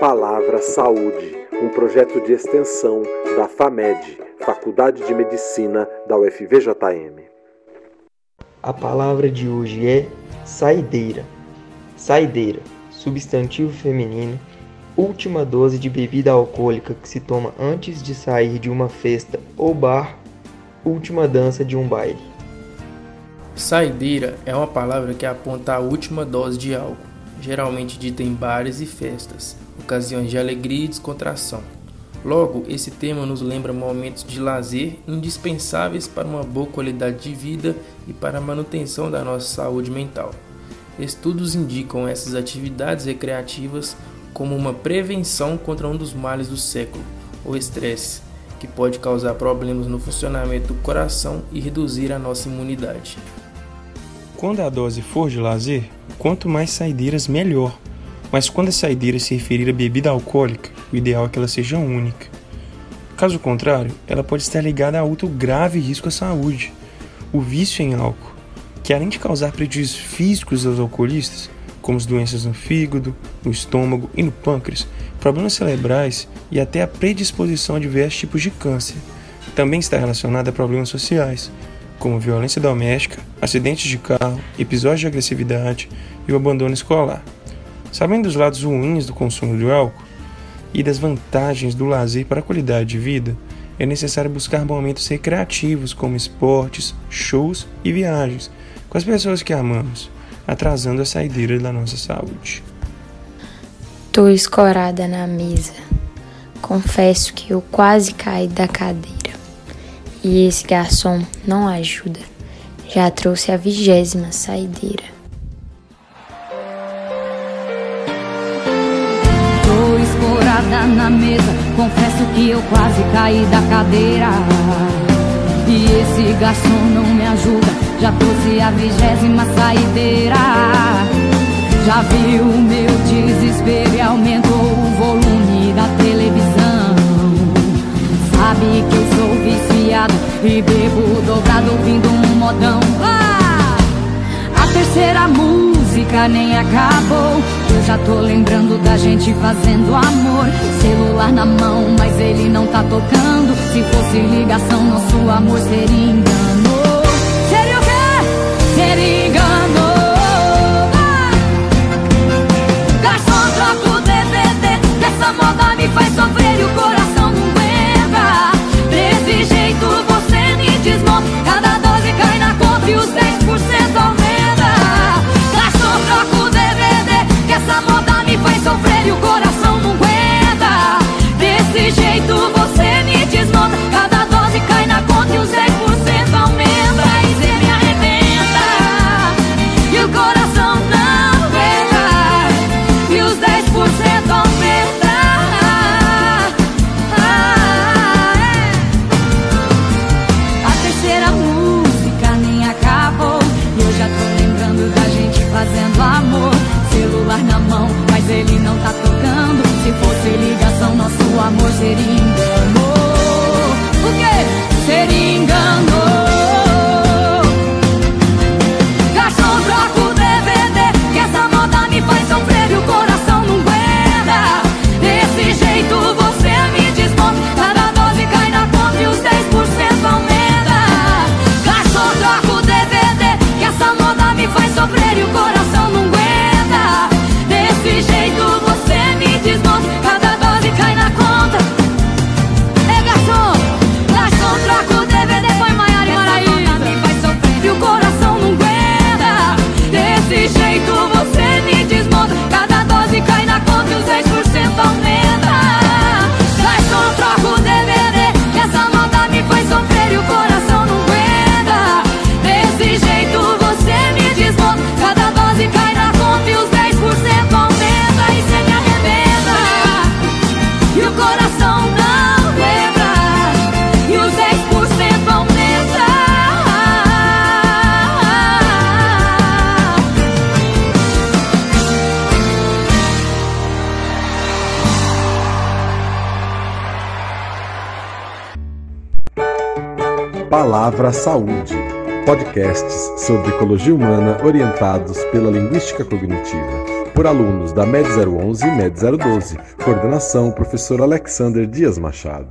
Palavra Saúde, um projeto de extensão da FAMED, Faculdade de Medicina da UFVJM. A palavra de hoje é saideira. Saideira, substantivo feminino, última dose de bebida alcoólica que se toma antes de sair de uma festa ou bar, última dança de um baile. Saideira é uma palavra que aponta a última dose de álcool, geralmente dita em bares e festas, ocasiões de alegria e descontração. Logo, esse tema nos lembra momentos de lazer indispensáveis para uma boa qualidade de vida e para a manutenção da nossa saúde mental. Estudos indicam essas atividades recreativas como uma prevenção contra um dos males do século, o estresse, que pode causar problemas no funcionamento do coração e reduzir a nossa imunidade. Quando a dose for de lazer, quanto mais saideiras, melhor. Mas quando a saideira se referir a bebida alcoólica, o ideal é que ela seja única. Caso contrário, ela pode estar ligada a outro grave risco à saúde, o vício em álcool, que além de causar prejuízos físicos aos alcoolistas, como as doenças no fígado, no estômago e no pâncreas, problemas cerebrais e até a predisposição a diversos tipos de câncer. Também está relacionada a problemas sociais, como violência doméstica, acidentes de carro, episódios de agressividade e o abandono escolar. Sabendo dos lados ruins do consumo de álcool e das vantagens do lazer para a qualidade de vida, é necessário buscar momentos recreativos como esportes, shows e viagens com as pessoas que amamos, atrasando a saideira da nossa saúde. Tô escorada na mesa. Confesso que eu quase caí da cadeira. E esse garçom não ajuda. Já trouxe a vigésima saideira. Tô escorada na mesa. Confesso que eu quase caí da cadeira. E esse garçom não me ajuda. Já trouxe a vigésima saideira. Já viu o meu desespero e aumentou o volume da televisão. Sabe que eu sou e bebo dobrado ouvindo um modão. Ah! A terceira música nem acabou. Eu já tô lembrando da gente fazendo amor. Celular na mão, mas ele não tá tocando. Se fosse ligação, nosso amor seria engano. so Se fosse ligação, nosso amor seria engano. O quê? Seria engano. Palavra Saúde, podcasts sobre ecologia humana orientados pela linguística cognitiva, por alunos da MED 011 e MED 012. Coordenação: Professor Alexander Dias Machado.